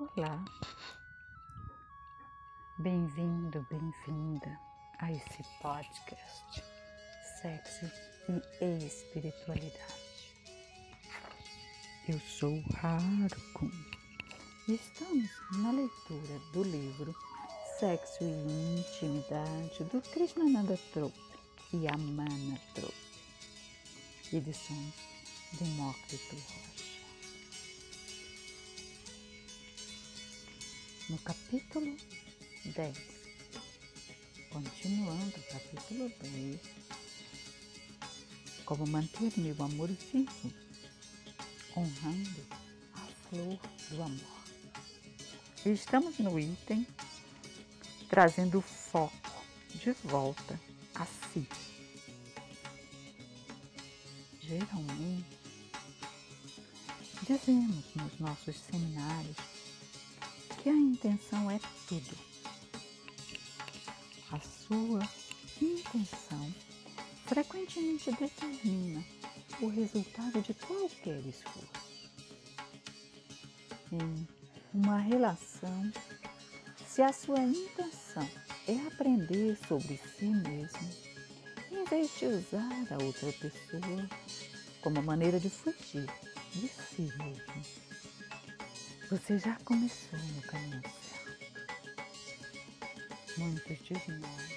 Olá, bem-vindo, bem-vinda a esse podcast Sexo e Espiritualidade. Eu sou Harukum e estamos na leitura do livro Sexo e Intimidade do Krishnananda Trope e Amana Trope, edições Demócrito Rocha. No capítulo 10, continuando o capítulo 10, como manter meu amor vivo, honrando a flor do amor. Estamos no item trazendo o foco de volta a si. Geralmente, dizemos nos nossos seminários que a intenção é tudo. A sua intenção frequentemente determina o resultado de qualquer esforço. Em uma relação, se a sua intenção é aprender sobre si mesmo, em vez de usar a outra pessoa como maneira de fugir de si mesmo, você já começou no caminho certo. Muitos de nós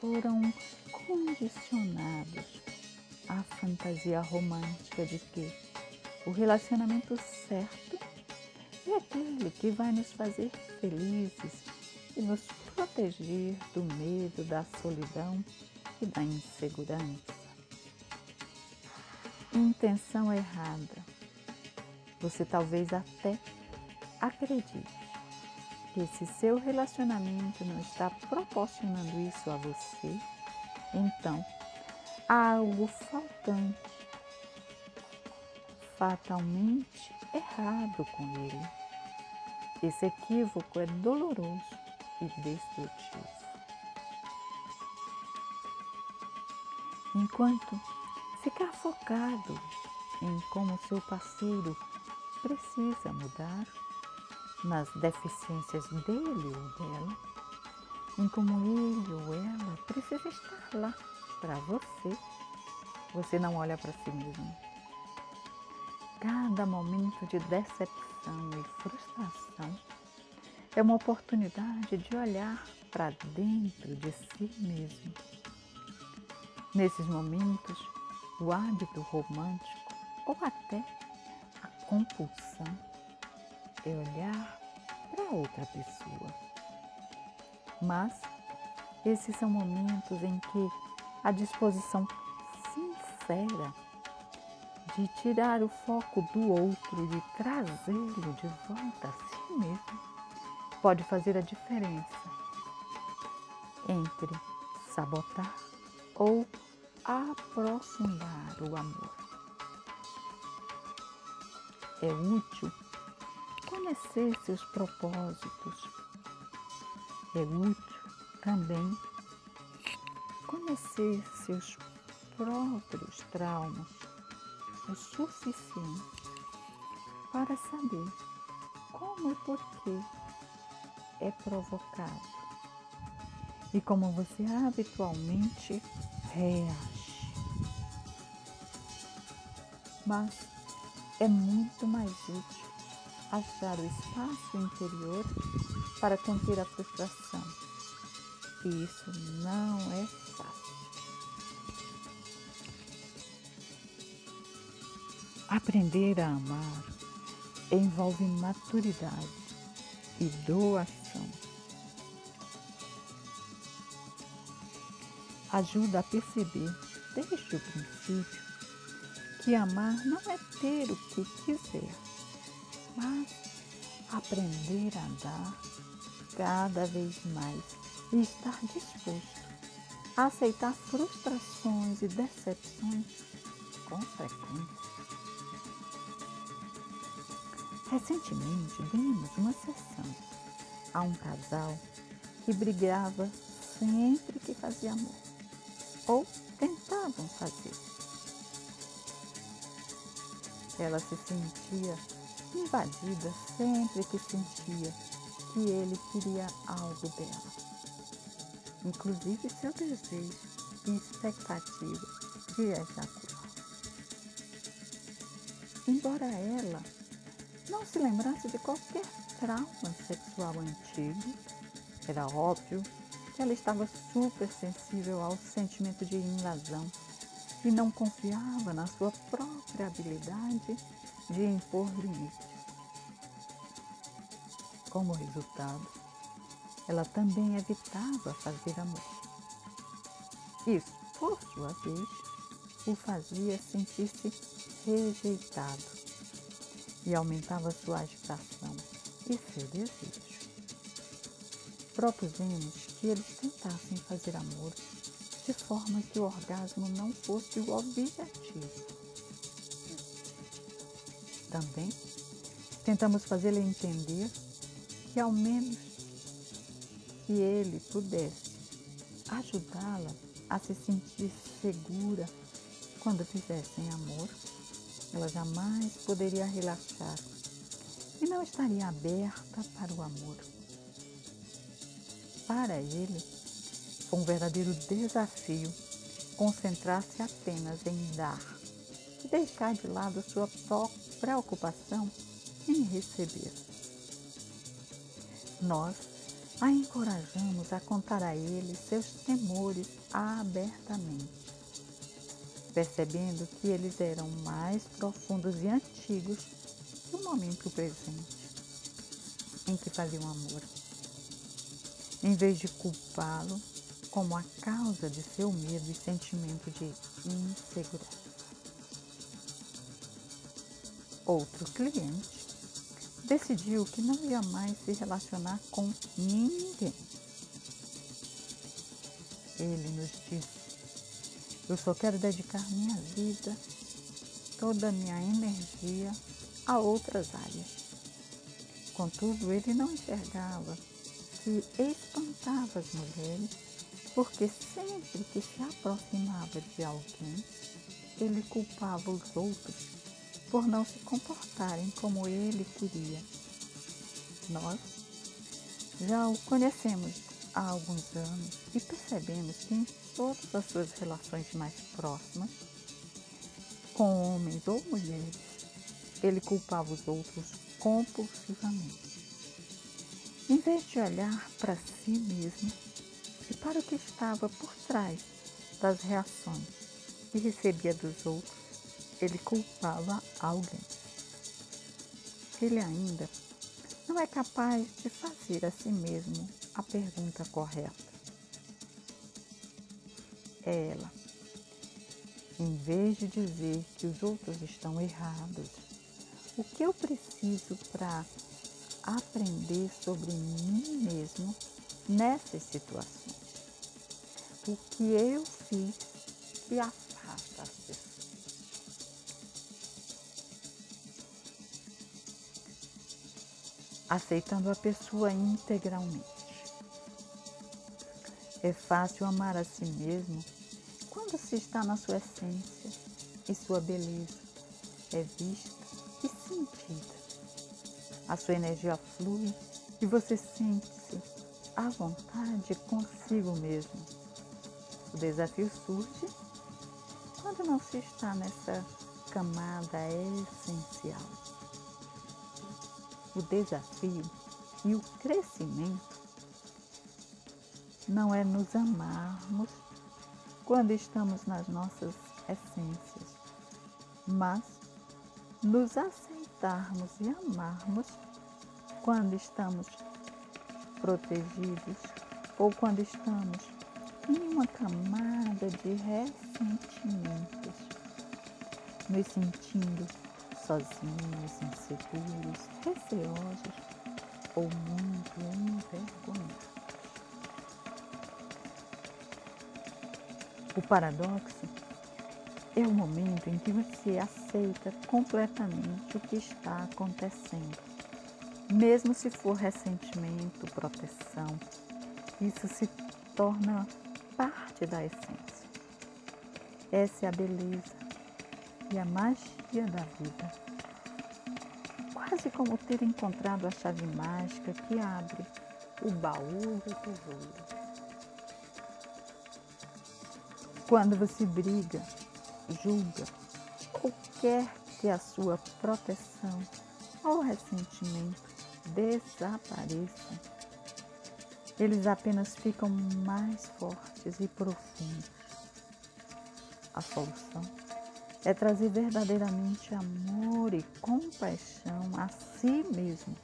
foram condicionados à fantasia romântica de que o relacionamento certo é aquele que vai nos fazer felizes e nos proteger do medo, da solidão e da insegurança. Intenção errada você talvez até acredite que se seu relacionamento não está proporcionando isso a você, então há algo faltante, fatalmente errado com ele. Esse equívoco é doloroso e destrutivo. Enquanto ficar focado em como seu parceiro precisa mudar nas deficiências dele ou dela, em como ele ou ela precisa estar lá para você. Você não olha para si mesmo. Cada momento de decepção e frustração é uma oportunidade de olhar para dentro de si mesmo. Nesses momentos, o hábito romântico ou até compulsão é olhar para outra pessoa. Mas esses são momentos em que a disposição sincera de tirar o foco do outro, de trazê-lo de volta a si mesmo, pode fazer a diferença entre sabotar ou aprofundar o amor é útil conhecer seus propósitos. É útil também conhecer seus próprios traumas o suficiente para saber como e por que é provocado e como você habitualmente reage. Mas é muito mais útil achar o espaço interior para conter a frustração. E isso não é fácil. Aprender a amar envolve maturidade e doação. Ajuda a perceber desde o princípio que amar não é ter o que quiser, mas aprender a dar cada vez mais e estar disposto a aceitar frustrações e decepções com frequência. Recentemente vimos uma sessão a um casal que brigava sempre que fazia amor, ou tentavam fazer ela se sentia invadida sempre que sentia que ele queria algo dela, inclusive seu desejo e expectativa de ejacular. Embora ela não se lembrasse de qualquer trauma sexual antigo, era óbvio que ela estava super sensível ao sentimento de invasão e não confiava na sua própria habilidade de impor limites. Como resultado, ela também evitava fazer amor. Isso, por sua vez, o fazia sentir-se rejeitado e aumentava sua agitação e seu desejo. Propusemos que eles tentassem fazer amor de forma que o orgasmo não fosse o objetivo. Também tentamos fazê-la entender que ao menos que ele pudesse ajudá-la a se sentir segura quando fizessem amor, ela jamais poderia relaxar e não estaria aberta para o amor. Para ele, foi um verdadeiro desafio concentrar-se apenas em dar e deixar de lado sua preocupação em receber. Nós a encorajamos a contar a ele seus temores abertamente, percebendo que eles eram mais profundos e antigos que o momento presente em que faziam amor. Em vez de culpá-lo como a causa de seu medo e sentimento de insegurança. Outro cliente decidiu que não ia mais se relacionar com ninguém. Ele nos disse: Eu só quero dedicar minha vida, toda a minha energia a outras áreas. Contudo, ele não enxergava que espantava as mulheres porque sempre que se aproximava de alguém, ele culpava os outros por não se comportarem como ele queria. Nós já o conhecemos há alguns anos e percebemos que em todas as suas relações mais próximas, com homens ou mulheres, ele culpava os outros compulsivamente. Em vez de olhar para si mesmo, e para o que estava por trás das reações que recebia dos outros, ele culpava alguém. Ele ainda não é capaz de fazer a si mesmo a pergunta correta. É ela. Em vez de dizer que os outros estão errados, o que eu preciso para aprender sobre mim mesmo nessas situações. O que eu fiz que afasta as pessoas. Aceitando a pessoa integralmente. É fácil amar a si mesmo quando se está na sua essência e sua beleza é vista e sentida. A sua energia flui e você sente-se à vontade consigo mesmo. O desafio surge quando não se está nessa camada essencial. O desafio e o crescimento não é nos amarmos quando estamos nas nossas essências, mas nos aceitarmos e amarmos quando estamos protegidos ou quando estamos em uma camada de ressentimentos, nos sentindo sozinhos, inseguros, receosos ou muito envergonhados. O paradoxo é o momento em que você aceita completamente o que está acontecendo mesmo se for ressentimento, proteção, isso se torna parte da essência. Essa é a beleza e a magia da vida. quase como ter encontrado a chave mágica que abre o baú do tesouro. Quando você briga, julga ou quer que a sua proteção ou ressentimento desapareçam, eles apenas ficam mais fortes e profundos. A solução é trazer verdadeiramente amor e compaixão a si mesmo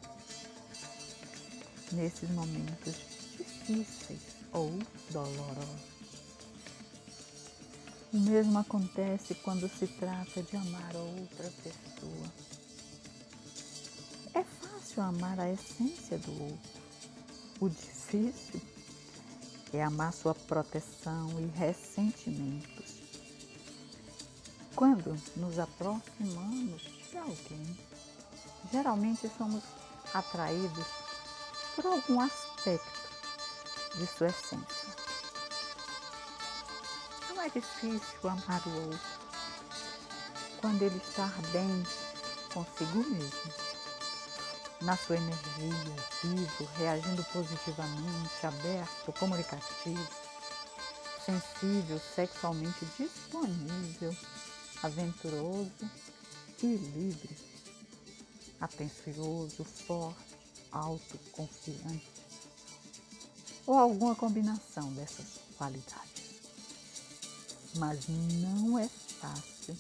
nesses momentos difíceis ou dolorosos. O mesmo acontece quando se trata de amar outra pessoa. É fácil amar a essência do outro. O difícil é amar sua proteção e ressentimentos. Quando nos aproximamos de alguém, geralmente somos atraídos por algum aspecto de sua essência é difícil amar o outro quando ele está bem consigo mesmo, na sua energia, vivo, reagindo positivamente, aberto, comunicativo, sensível, sexualmente disponível, aventuroso e livre, atencioso, forte, autoconfiante, ou alguma combinação dessas qualidades. Mas não é fácil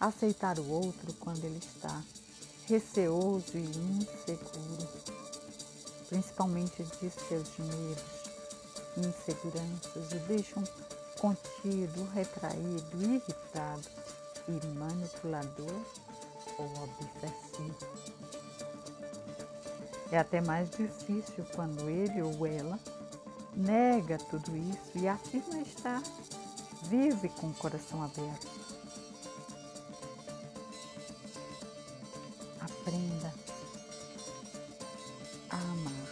aceitar o outro quando ele está receoso e inseguro, principalmente de seus medos e inseguranças, o deixam contido, retraído, irritado e manipulador ou obsessivo. É até mais difícil quando ele ou ela nega tudo isso e afirma estar Vive com o coração aberto. A amar.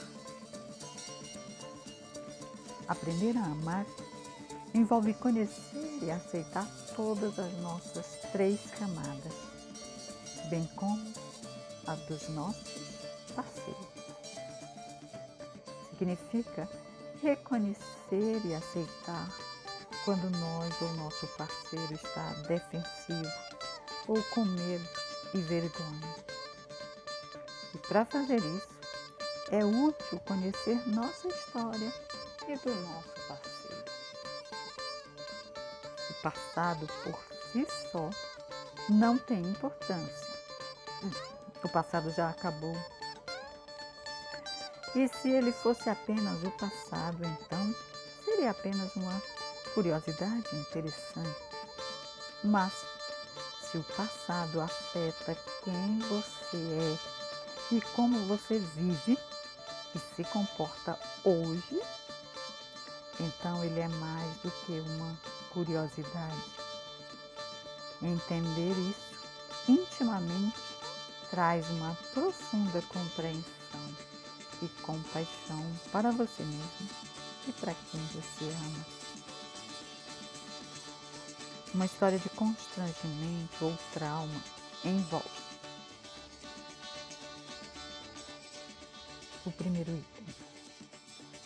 Aprender a amar envolve conhecer e aceitar todas as nossas três camadas, bem como as dos nossos parceiros. Significa reconhecer e aceitar quando nós ou nosso parceiro está defensivo ou com medo e vergonha. E para fazer isso, é útil conhecer nossa história e do nosso parceiro. O passado por si só não tem importância. O passado já acabou. E se ele fosse apenas o passado, então seria apenas uma curiosidade interessante. Mas se o passado afeta quem você é e como você vive e se comporta hoje, então ele é mais do que uma curiosidade. Entender isso intimamente traz uma profunda compreensão e compaixão para você mesmo e para quem você ama uma história de constrangimento ou trauma envolve o primeiro item.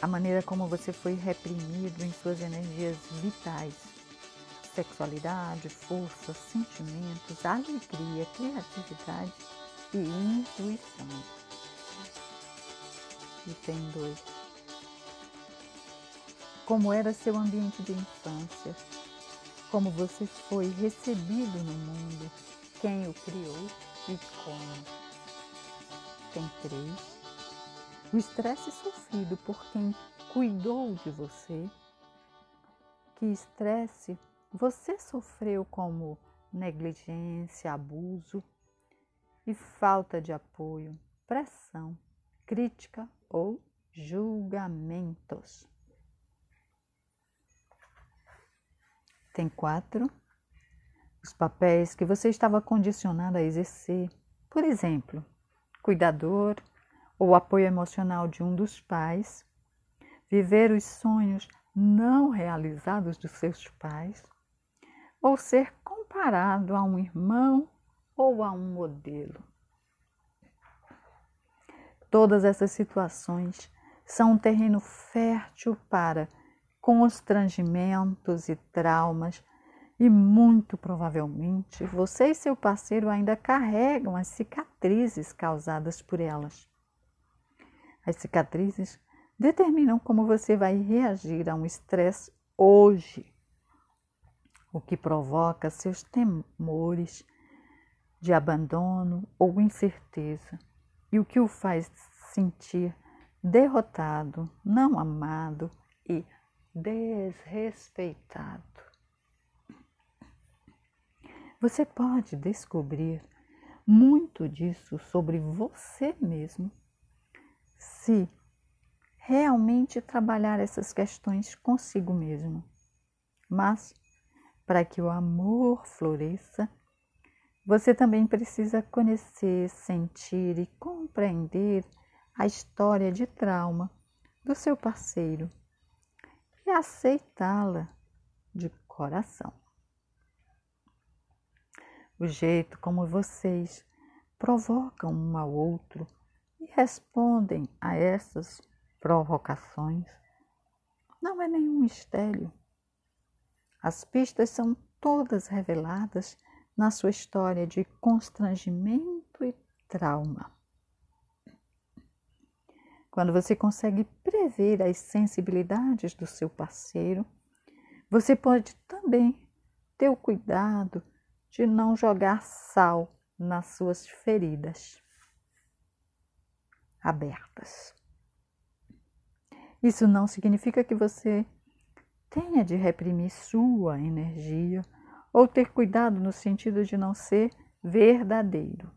A maneira como você foi reprimido em suas energias vitais, sexualidade, força, sentimentos, alegria, criatividade e intuição. Item 2. Como era seu ambiente de infância, como você foi recebido no mundo, quem o criou e como. Tem três. O estresse sofrido por quem cuidou de você. Que estresse você sofreu como negligência, abuso e falta de apoio, pressão, crítica ou julgamentos. Tem quatro. Os papéis que você estava condicionado a exercer. Por exemplo, cuidador ou apoio emocional de um dos pais. Viver os sonhos não realizados dos seus pais. Ou ser comparado a um irmão ou a um modelo. Todas essas situações são um terreno fértil para constrangimentos e traumas, e muito provavelmente você e seu parceiro ainda carregam as cicatrizes causadas por elas. As cicatrizes determinam como você vai reagir a um estresse hoje, o que provoca seus temores de abandono ou incerteza e o que o faz sentir derrotado, não amado e desrespeitado. Você pode descobrir muito disso sobre você mesmo se realmente trabalhar essas questões consigo mesmo. Mas, para que o amor floresça, você também precisa conhecer, sentir e compreender a história de trauma do seu parceiro e aceitá-la de coração. O jeito como vocês provocam um ao outro e respondem a essas provocações não é nenhum mistério. As pistas são todas reveladas na sua história de constrangimento e trauma. Quando você consegue prever as sensibilidades do seu parceiro, você pode também ter o cuidado de não jogar sal nas suas feridas abertas. Isso não significa que você tenha de reprimir sua energia ou ter cuidado no sentido de não ser verdadeiro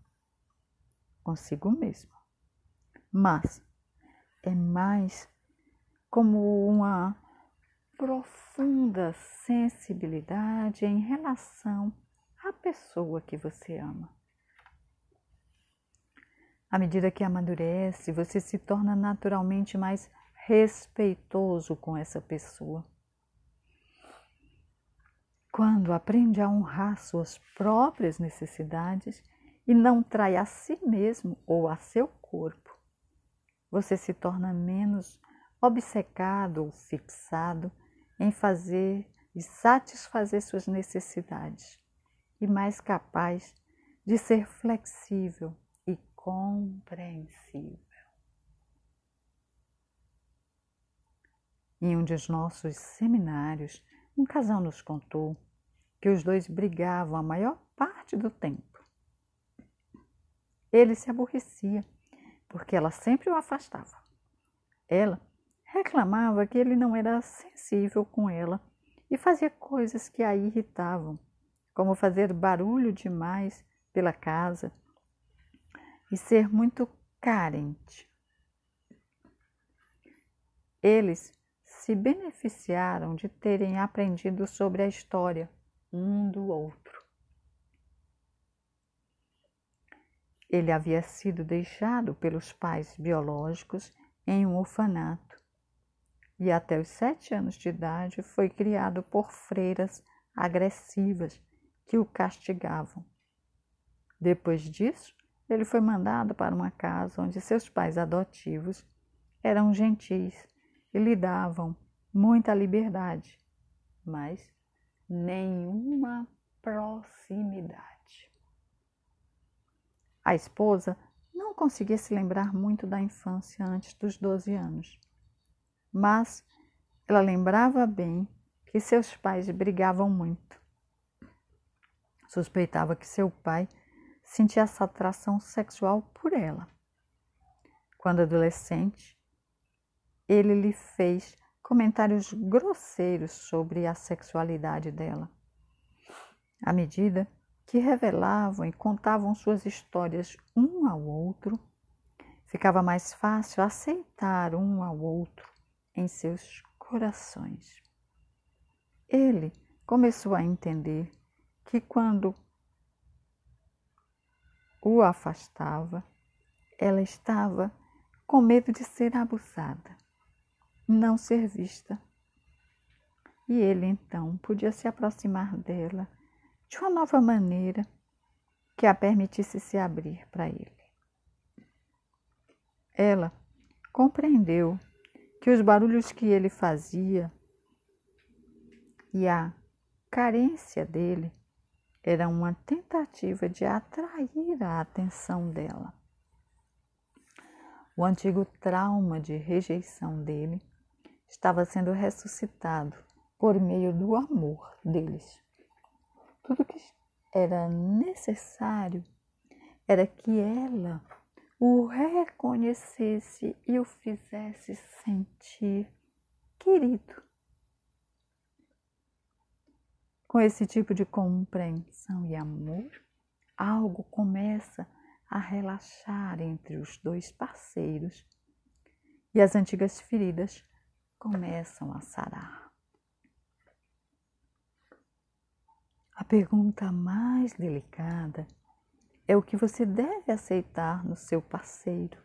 consigo mesmo. Mas é mais como uma profunda sensibilidade em relação à pessoa que você ama. À medida que amadurece, você se torna naturalmente mais respeitoso com essa pessoa. Quando aprende a honrar suas próprias necessidades e não trai a si mesmo ou a seu corpo, você se torna menos obcecado ou fixado em fazer e satisfazer suas necessidades e mais capaz de ser flexível compreensível. Em um dos nossos seminários, um casal nos contou que os dois brigavam a maior parte do tempo. Ele se aborrecia porque ela sempre o afastava. Ela reclamava que ele não era sensível com ela e fazia coisas que a irritavam, como fazer barulho demais pela casa e ser muito carente. Eles se beneficiaram de terem aprendido sobre a história um do outro. Ele havia sido deixado pelos pais biológicos em um orfanato e até os sete anos de idade foi criado por freiras agressivas que o castigavam. Depois disso, ele foi mandado para uma casa onde seus pais adotivos eram gentis e lhe davam muita liberdade, mas nenhuma proximidade. A esposa não conseguia se lembrar muito da infância antes dos 12 anos, mas ela lembrava bem que seus pais brigavam muito. Suspeitava que seu pai sentia essa atração sexual por ela. Quando adolescente, ele lhe fez comentários grosseiros sobre a sexualidade dela. À medida que revelavam e contavam suas histórias um ao outro, ficava mais fácil aceitar um ao outro em seus corações. Ele começou a entender que quando o afastava, ela estava com medo de ser abusada, não ser vista. E ele então podia se aproximar dela de uma nova maneira que a permitisse se abrir para ele. ela compreendeu que os barulhos que ele fazia e a carência dele era uma tentativa de atrair a atenção dela. O antigo trauma de rejeição dele estava sendo ressuscitado por meio do amor deles. Tudo que era necessário era que ela o reconhecesse e o fizesse sentir querido. Com esse tipo de compreensão e amor, algo começa a relaxar entre os dois parceiros e as antigas feridas começam a sarar. A pergunta mais delicada é o que você deve aceitar no seu parceiro.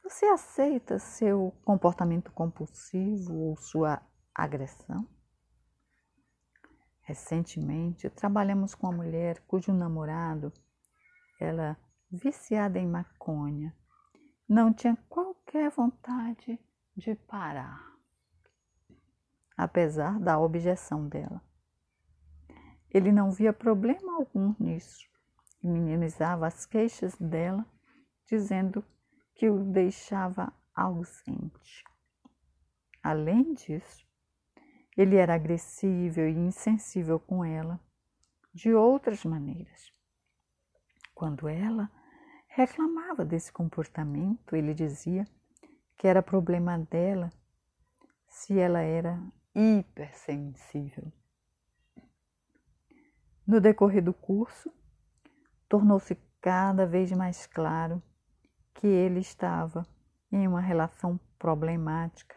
Você aceita seu comportamento compulsivo ou sua agressão? Recentemente, trabalhamos com uma mulher cujo namorado, ela viciada em maconha, não tinha qualquer vontade de parar, apesar da objeção dela. Ele não via problema algum nisso e minimizava as queixas dela, dizendo que o deixava ausente. Além disso, ele era agressivo e insensível com ela de outras maneiras. Quando ela reclamava desse comportamento, ele dizia que era problema dela se ela era hipersensível. No decorrer do curso, tornou-se cada vez mais claro que ele estava em uma relação problemática,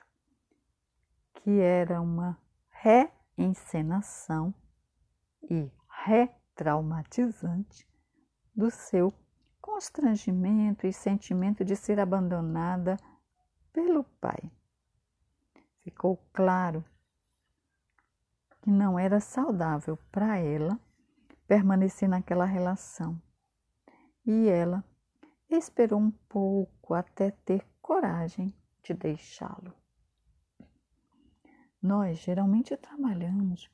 que era uma reencenação e retraumatizante do seu constrangimento e sentimento de ser abandonada pelo pai. Ficou claro que não era saudável para ela permaneci naquela relação. E ela esperou um pouco até ter coragem de deixá-lo. Nós geralmente trabalhamos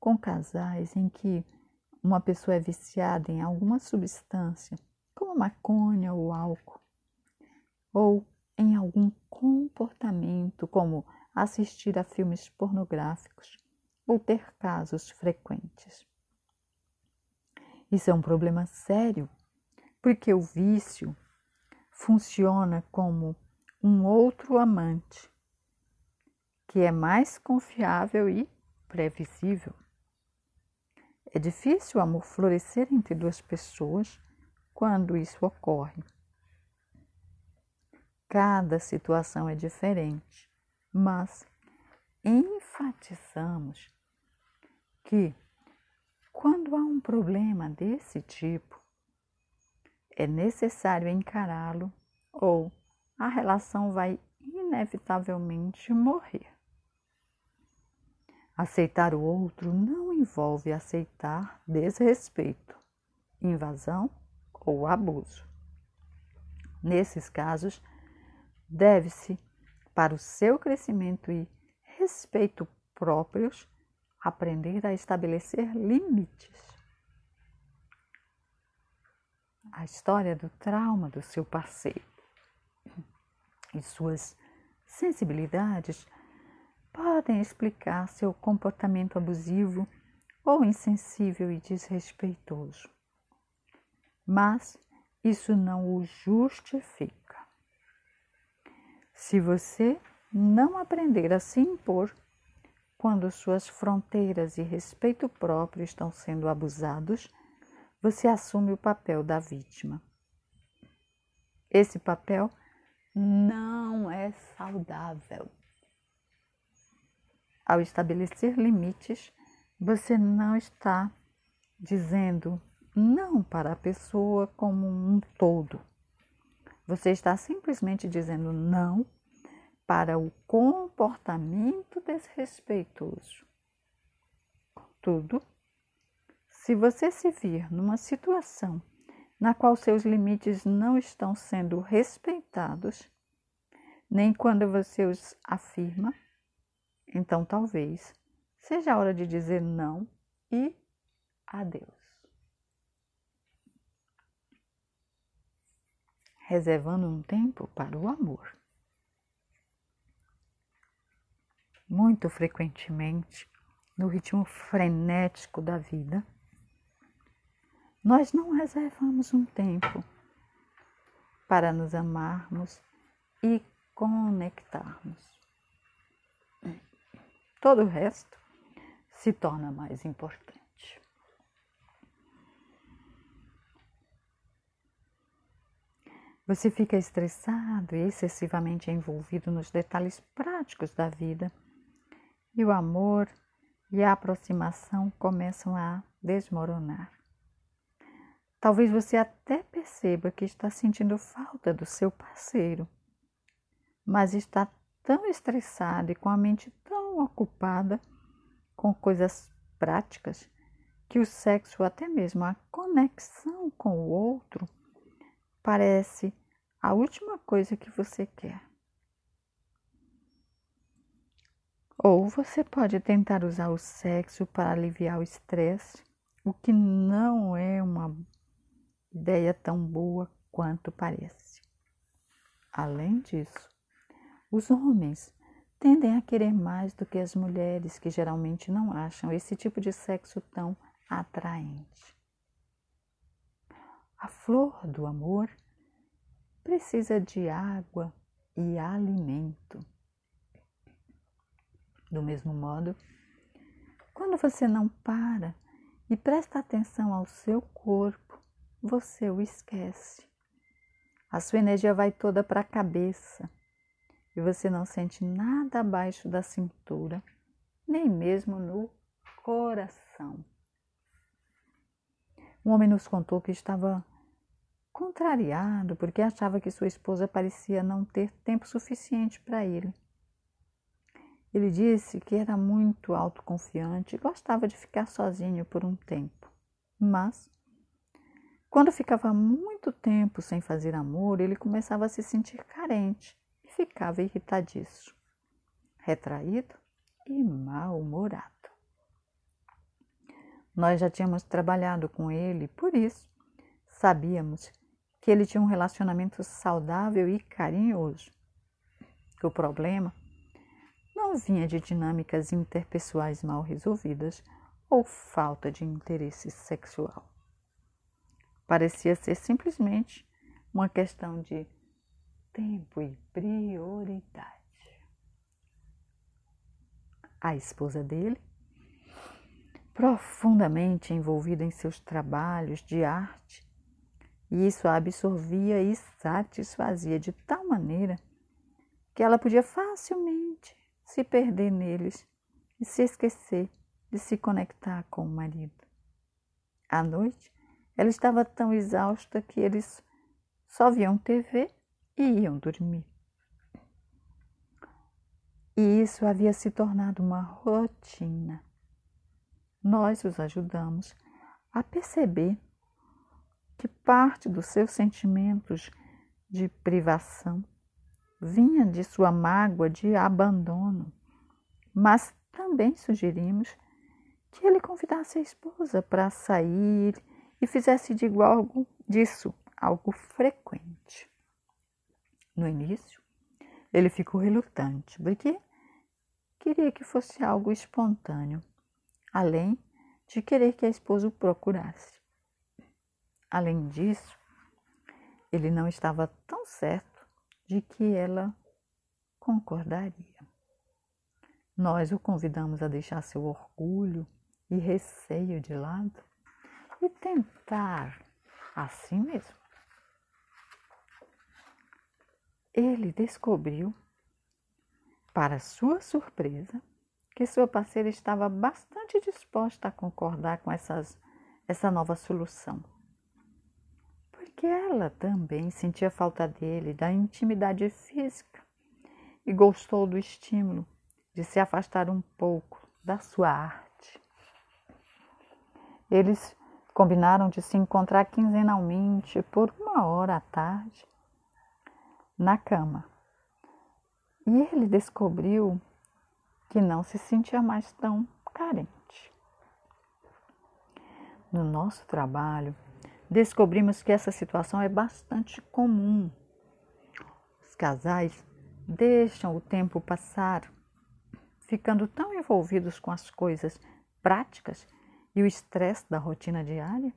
com casais em que uma pessoa é viciada em alguma substância, como maconha ou álcool, ou em algum comportamento, como assistir a filmes pornográficos ou ter casos frequentes. Isso é um problema sério, porque o vício funciona como um outro amante, que é mais confiável e previsível. É difícil o amor florescer entre duas pessoas quando isso ocorre. Cada situação é diferente, mas enfatizamos que quando há um problema desse tipo, é necessário encará-lo ou a relação vai inevitavelmente morrer. Aceitar o outro não envolve aceitar desrespeito, invasão ou abuso. Nesses casos, deve-se, para o seu crescimento e respeito próprios, aprender a estabelecer limites. A história do trauma do seu parceiro e suas sensibilidades podem explicar seu comportamento abusivo ou insensível e desrespeitoso. Mas isso não o justifica. Se você não aprender a se impor, quando suas fronteiras e respeito próprio estão sendo abusados, você assume o papel da vítima. Esse papel não é saudável. Ao estabelecer limites, você não está dizendo não para a pessoa como um todo. Você está simplesmente dizendo não para o comportamento desrespeitoso. Contudo, se você se vir numa situação na qual seus limites não estão sendo respeitados, nem quando você os afirma, então talvez seja a hora de dizer não e adeus. Reservando um tempo para o amor. Muito frequentemente, no ritmo frenético da vida, nós não reservamos um tempo para nos amarmos e conectarmos. Todo o resto se torna mais importante. Você fica estressado e excessivamente envolvido nos detalhes práticos da vida, e o amor e a aproximação começam a desmoronar. Talvez você até perceba que está sentindo falta do seu parceiro, mas está tão estressado e com a mente tão ocupada com coisas práticas que o sexo, até mesmo a conexão com o outro, parece a última coisa que você quer. Ou você pode tentar usar o sexo para aliviar o estresse, o que não é uma ideia tão boa quanto parece. Além disso, os homens tendem a querer mais do que as mulheres, que geralmente não acham esse tipo de sexo tão atraente. A flor do amor precisa de água e alimento. Do mesmo modo, quando você não para e presta atenção ao seu corpo, você o esquece. A sua energia vai toda para a cabeça e você não sente nada abaixo da cintura, nem mesmo no coração. Um homem nos contou que estava contrariado porque achava que sua esposa parecia não ter tempo suficiente para ele. Ele disse que era muito autoconfiante e gostava de ficar sozinho por um tempo. Mas, quando ficava muito tempo sem fazer amor, ele começava a se sentir carente ficava irritadiço, retraído e mal-humorado. Nós já tínhamos trabalhado com ele, por isso sabíamos que ele tinha um relacionamento saudável e carinhoso. O problema não vinha de dinâmicas interpessoais mal resolvidas ou falta de interesse sexual. Parecia ser simplesmente uma questão de tempo e prioridade. A esposa dele, profundamente envolvida em seus trabalhos de arte, e isso a absorvia e satisfazia de tal maneira que ela podia facilmente se perder neles e se esquecer de se conectar com o marido. À noite, ela estava tão exausta que eles só viam TV e iam dormir. E isso havia se tornado uma rotina. Nós os ajudamos a perceber que parte dos seus sentimentos de privação vinha de sua mágoa de abandono, mas também sugerimos que ele convidasse a esposa para sair e fizesse de igual algo disso algo frequente. No início, ele ficou relutante, porque queria que fosse algo espontâneo, além de querer que a esposa o procurasse. Além disso, ele não estava tão certo de que ela concordaria. Nós o convidamos a deixar seu orgulho e receio de lado e tentar assim mesmo. Ele descobriu, para sua surpresa, que sua parceira estava bastante disposta a concordar com essas, essa nova solução que ela também sentia falta dele, da intimidade física, e gostou do estímulo de se afastar um pouco da sua arte. Eles Combinaram de se encontrar quinzenalmente por uma hora à tarde na cama. E ele descobriu que não se sentia mais tão carente. No nosso trabalho, descobrimos que essa situação é bastante comum. Os casais deixam o tempo passar, ficando tão envolvidos com as coisas práticas e o estresse da rotina diária,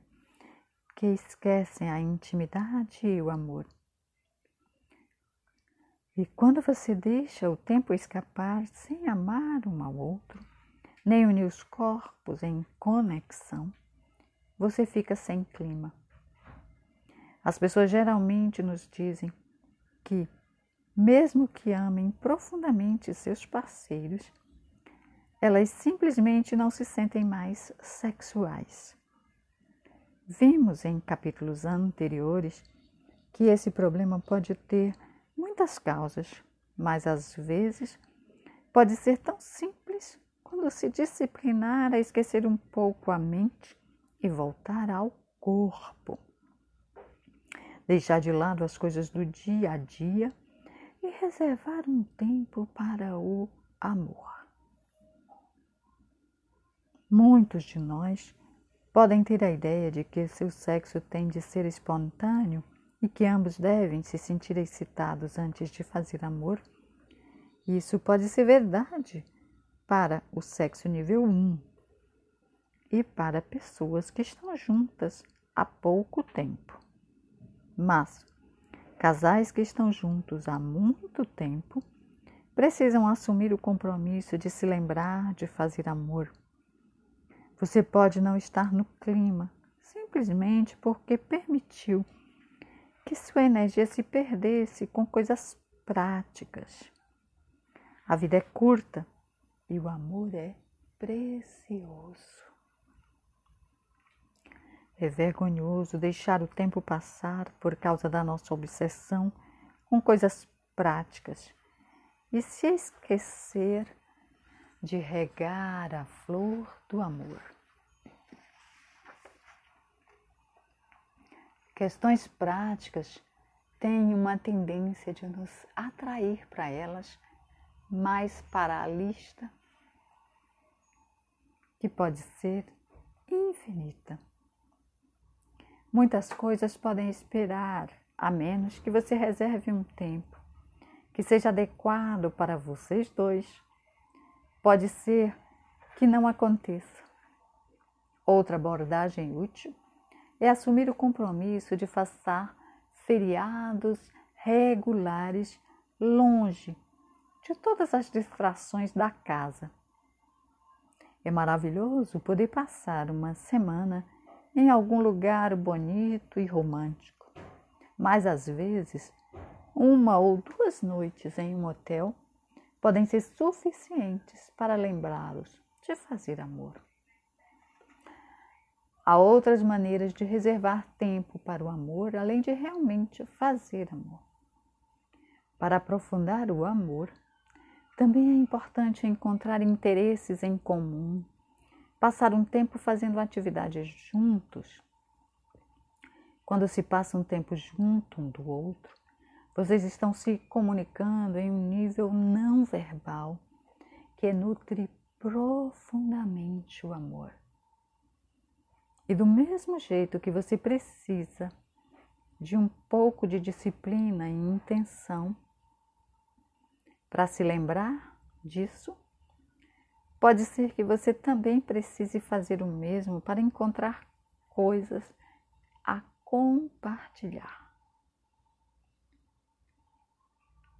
que esquecem a intimidade e o amor. E quando você deixa o tempo escapar sem amar um ao outro, nem unir os corpos em conexão, você fica sem clima. As pessoas geralmente nos dizem que, mesmo que amem profundamente seus parceiros, elas simplesmente não se sentem mais sexuais. Vimos em capítulos anteriores que esse problema pode ter muitas causas, mas às vezes pode ser tão simples quando se disciplinar a esquecer um pouco a mente e voltar ao corpo. Deixar de lado as coisas do dia a dia e reservar um tempo para o amor. Muitos de nós podem ter a ideia de que seu sexo tem de ser espontâneo e que ambos devem se sentir excitados antes de fazer amor. Isso pode ser verdade para o sexo nível 1 e para pessoas que estão juntas há pouco tempo. Mas casais que estão juntos há muito tempo precisam assumir o compromisso de se lembrar de fazer amor. Você pode não estar no clima simplesmente porque permitiu que sua energia se perdesse com coisas práticas. A vida é curta e o amor é precioso. É vergonhoso deixar o tempo passar por causa da nossa obsessão com coisas práticas e se esquecer de regar a flor do amor. Questões práticas têm uma tendência de nos atrair para elas, mais para a lista, que pode ser infinita. Muitas coisas podem esperar, a menos que você reserve um tempo que seja adequado para vocês dois. Pode ser que não aconteça. Outra abordagem útil é assumir o compromisso de passar feriados regulares longe de todas as distrações da casa. É maravilhoso poder passar uma semana em algum lugar bonito e romântico, mas às vezes uma ou duas noites em um hotel podem ser suficientes para lembrá-los de fazer amor. Há outras maneiras de reservar tempo para o amor, além de realmente fazer amor. Para aprofundar o amor, também é importante encontrar interesses em comum, passar um tempo fazendo atividades juntos. Quando se passa um tempo junto um do outro, vocês estão se comunicando em um nível não verbal que nutre profundamente o amor. E do mesmo jeito que você precisa de um pouco de disciplina e intenção para se lembrar disso, pode ser que você também precise fazer o mesmo para encontrar coisas a compartilhar.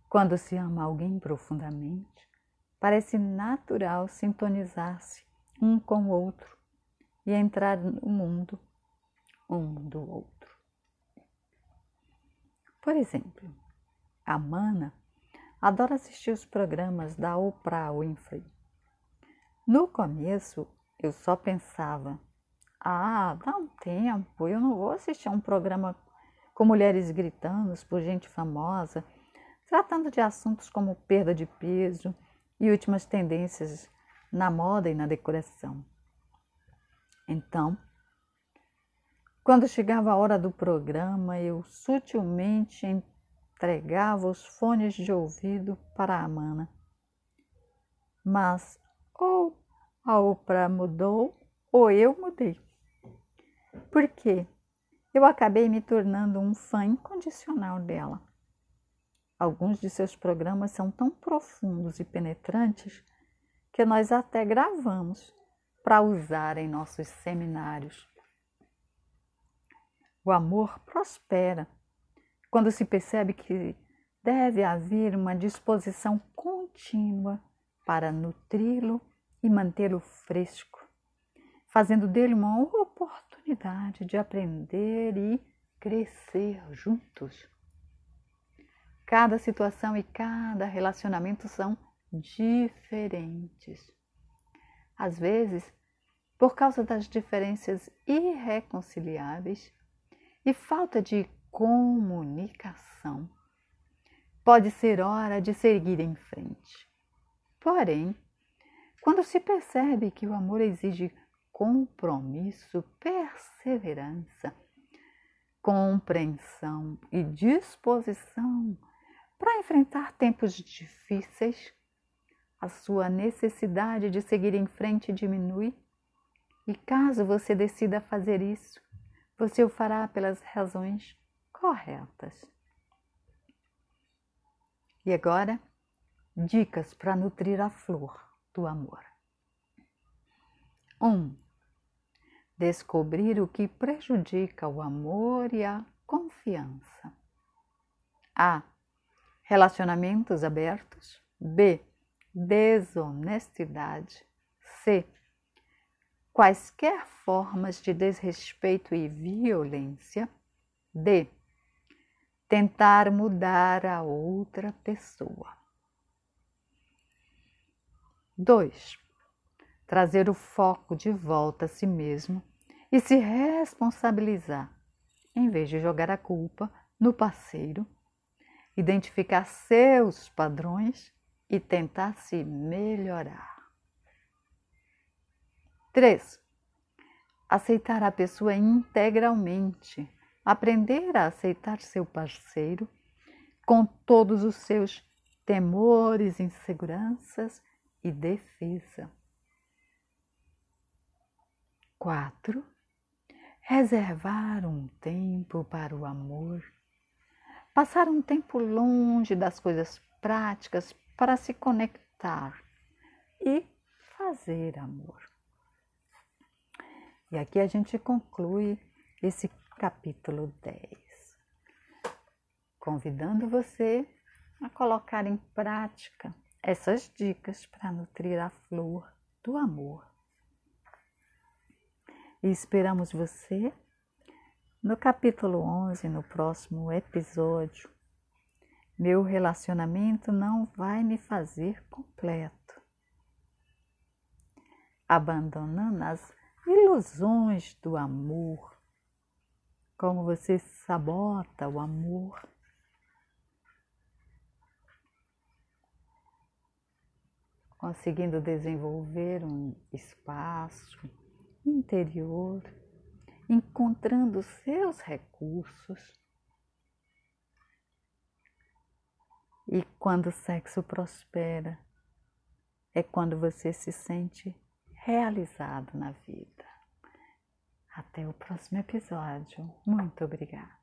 Quando se ama alguém profundamente, parece natural sintonizar-se um com o outro e entrar no mundo um do outro. Por exemplo, a Mana adora assistir os programas da Oprah Winfrey. No começo, eu só pensava: ah, dá um tempo, eu não vou assistir a um programa com mulheres gritando por gente famosa, tratando de assuntos como perda de peso e últimas tendências na moda e na decoração. Então, Quando chegava a hora do programa, eu sutilmente entregava os fones de ouvido para a Amana. Mas ou a Oprah mudou ou eu mudei. Por quê? Eu acabei me tornando um fã incondicional dela. Alguns de seus programas são tão profundos e penetrantes que nós até gravamos para usar em nossos seminários. O amor prospera quando se percebe que deve haver uma disposição contínua para nutri-lo e mantê-lo fresco, fazendo dele uma oportunidade de aprender e crescer juntos. Cada situação e cada relacionamento são diferentes. Às vezes, por causa das diferenças irreconciliáveis e falta de comunicação. Pode ser hora de seguir em frente. Porém, quando se percebe que o amor exige compromisso, perseverança, compreensão e disposição para enfrentar tempos difíceis, a sua necessidade de seguir em frente diminui. E caso você decida fazer isso, você o fará pelas razões corretas. E agora, dicas para nutrir a flor do amor. 1. Um, descobrir o que prejudica o amor e a confiança. A. Relacionamentos abertos. B. Desonestidade. C quaisquer formas de desrespeito e violência. D. Tentar mudar a outra pessoa. 2. Trazer o foco de volta a si mesmo e se responsabilizar, em vez de jogar a culpa no parceiro, identificar seus padrões e tentar se melhorar. 3. Aceitar a pessoa integralmente. Aprender a aceitar seu parceiro com todos os seus temores, inseguranças e defesa. 4. Reservar um tempo para o amor. Passar um tempo longe das coisas práticas para se conectar e fazer amor. E aqui a gente conclui esse capítulo 10, convidando você a colocar em prática essas dicas para nutrir a flor do amor. E esperamos você no capítulo 11, no próximo episódio. Meu relacionamento não vai me fazer completo. Abandonando as ilusões do amor, como você sabota o amor. Conseguindo desenvolver um espaço interior, encontrando seus recursos. E quando o sexo prospera, é quando você se sente realizado na vida. Até o próximo episódio. Muito obrigada.